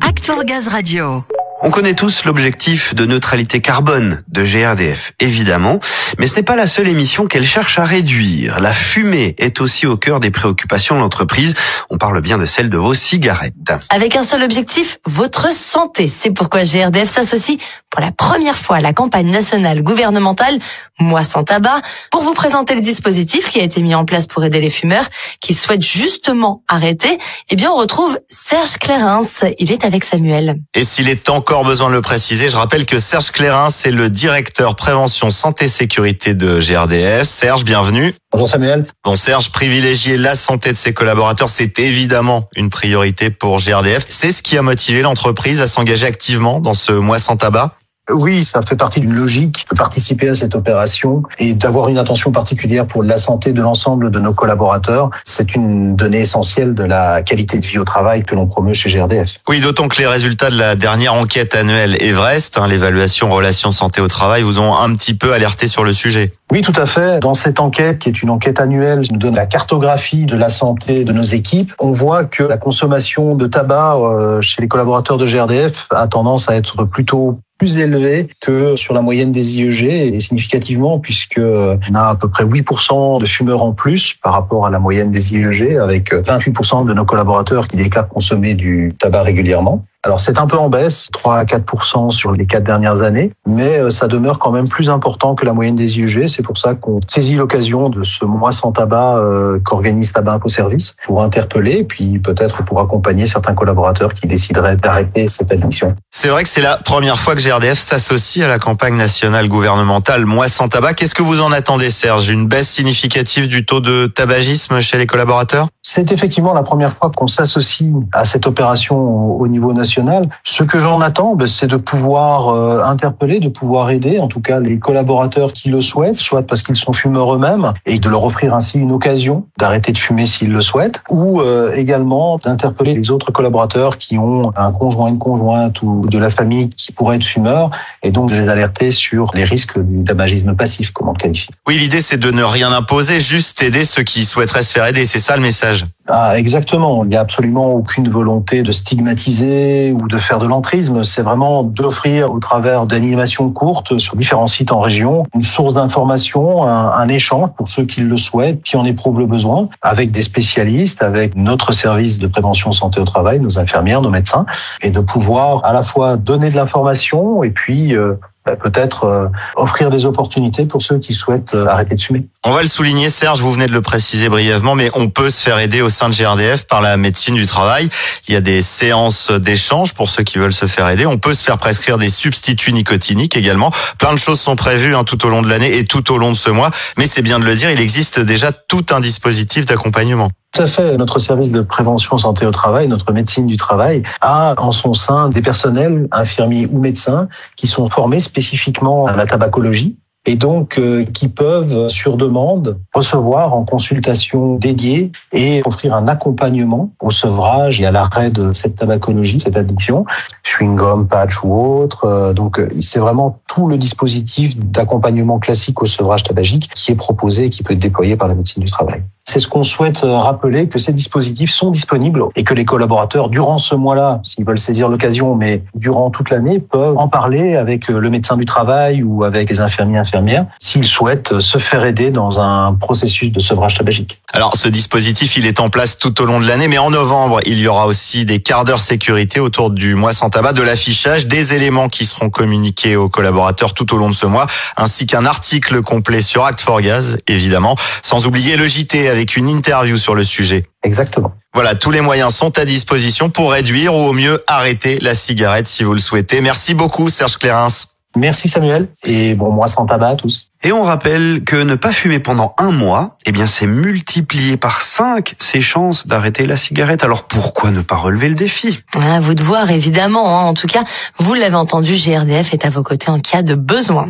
Act for Gaz Radio. On connaît tous l'objectif de neutralité carbone de GRDF, évidemment, mais ce n'est pas la seule émission qu'elle cherche à réduire. La fumée est aussi au cœur des préoccupations de l'entreprise. On parle bien de celle de vos cigarettes. Avec un seul objectif, votre santé. C'est pourquoi GRDF s'associe pour la première fois la campagne nationale gouvernementale Moi sans tabac pour vous présenter le dispositif qui a été mis en place pour aider les fumeurs qui souhaitent justement arrêter. Eh bien, on retrouve Serge Clérens. Il est avec Samuel. Et s'il est encore besoin de le préciser, je rappelle que Serge Clérin, c'est le directeur prévention santé sécurité de GRDF. Serge, bienvenue. Bonjour Samuel. Bon Serge, privilégier la santé de ses collaborateurs, c'est évidemment une priorité pour GRDF. C'est ce qui a motivé l'entreprise à s'engager activement dans ce mois sans tabac oui, ça fait partie d'une logique de participer à cette opération et d'avoir une attention particulière pour la santé de l'ensemble de nos collaborateurs. C'est une donnée essentielle de la qualité de vie au travail que l'on promeut chez GRDF. Oui, d'autant que les résultats de la dernière enquête annuelle Everest, hein, l'évaluation relations santé au travail, vous ont un petit peu alerté sur le sujet. Oui, tout à fait. Dans cette enquête, qui est une enquête annuelle, qui nous donne la cartographie de la santé de nos équipes, on voit que la consommation de tabac euh, chez les collaborateurs de GRDF a tendance à être plutôt plus élevé que sur la moyenne des IEG et significativement puisque on a à peu près 8% de fumeurs en plus par rapport à la moyenne des IEG avec 28% de nos collaborateurs qui déclarent consommer du tabac régulièrement. Alors c'est un peu en baisse, 3 à 4 sur les quatre dernières années, mais euh, ça demeure quand même plus important que la moyenne des IEG. C'est pour ça qu'on saisit l'occasion de ce mois sans tabac euh, qu'organise Tabac Info Service pour interpeller, puis peut-être pour accompagner certains collaborateurs qui décideraient d'arrêter cette addiction. C'est vrai que c'est la première fois que GRDF s'associe à la campagne nationale gouvernementale Mois sans tabac. Qu'est-ce que vous en attendez, Serge? Une baisse significative du taux de tabagisme chez les collaborateurs? C'est effectivement la première fois qu'on s'associe à cette opération au niveau national ce que j'en attends, ben, c'est de pouvoir euh, interpeller, de pouvoir aider, en tout cas les collaborateurs qui le souhaitent, soit parce qu'ils sont fumeurs eux-mêmes, et de leur offrir ainsi une occasion d'arrêter de fumer s'ils le souhaitent, ou euh, également d'interpeller les autres collaborateurs qui ont un conjoint, une conjointe ou de la famille qui pourrait être fumeur, et donc de les alerter sur les risques du tabagisme passif, comment le qualifier. Oui, l'idée c'est de ne rien imposer, juste aider ceux qui souhaiteraient se faire aider, c'est ça le message? Ah, exactement. Il n'y a absolument aucune volonté de stigmatiser ou de faire de l'entrisme. C'est vraiment d'offrir, au travers d'animations courtes sur différents sites en région, une source d'information, un, échange pour ceux qui le souhaitent, qui en éprouvent le besoin, avec des spécialistes, avec notre service de prévention santé au travail, nos infirmières, nos médecins, et de pouvoir à la fois donner de l'information et puis euh, bah, peut-être euh, offrir des opportunités pour ceux qui souhaitent euh, arrêter de fumer. On va le souligner, Serge, vous venez de le préciser brièvement, mais on peut se faire aider au sein de GRDF par la médecine du travail. Il y a des séances d'échange pour ceux qui veulent se faire aider. On peut se faire prescrire des substituts nicotiniques également. Plein de choses sont prévues hein, tout au long de l'année et tout au long de ce mois, mais c'est bien de le dire, il existe déjà tout un dispositif d'accompagnement. Tout à fait. Notre service de prévention santé au travail, notre médecine du travail, a en son sein des personnels, infirmiers ou médecins, qui sont formés spécifiquement à la tabacologie et donc euh, qui peuvent, sur demande, recevoir en consultation dédiée et offrir un accompagnement au sevrage et à l'arrêt de cette tabacologie, cette addiction, chewing-gum, patch ou autre. Euh, donc euh, c'est vraiment tout le dispositif d'accompagnement classique au sevrage tabagique qui est proposé et qui peut être déployé par la médecine du travail. C'est ce qu'on souhaite rappeler, que ces dispositifs sont disponibles et que les collaborateurs, durant ce mois-là, s'ils veulent saisir l'occasion, mais durant toute l'année, peuvent en parler avec le médecin du travail ou avec les infirmiers infirmières s'ils souhaitent se faire aider dans un processus de sevrage tabagique. Alors, ce dispositif, il est en place tout au long de l'année, mais en novembre, il y aura aussi des quarts d'heure sécurité autour du mois sans tabac, de l'affichage, des éléments qui seront communiqués aux collaborateurs tout au long de ce mois, ainsi qu'un article complet sur Act for Gaz, évidemment, sans oublier le JT avec une interview sur le sujet. Exactement. Voilà, tous les moyens sont à disposition pour réduire ou au mieux arrêter la cigarette si vous le souhaitez. Merci beaucoup Serge Clérens. Merci Samuel et bon mois sans tabac à tous. Et on rappelle que ne pas fumer pendant un mois, eh bien c'est multiplier par 5 ses chances d'arrêter la cigarette. Alors pourquoi ne pas relever le défi? À vous de voir évidemment. Hein. En tout cas, vous l'avez entendu, GRDF est à vos côtés en cas de besoin.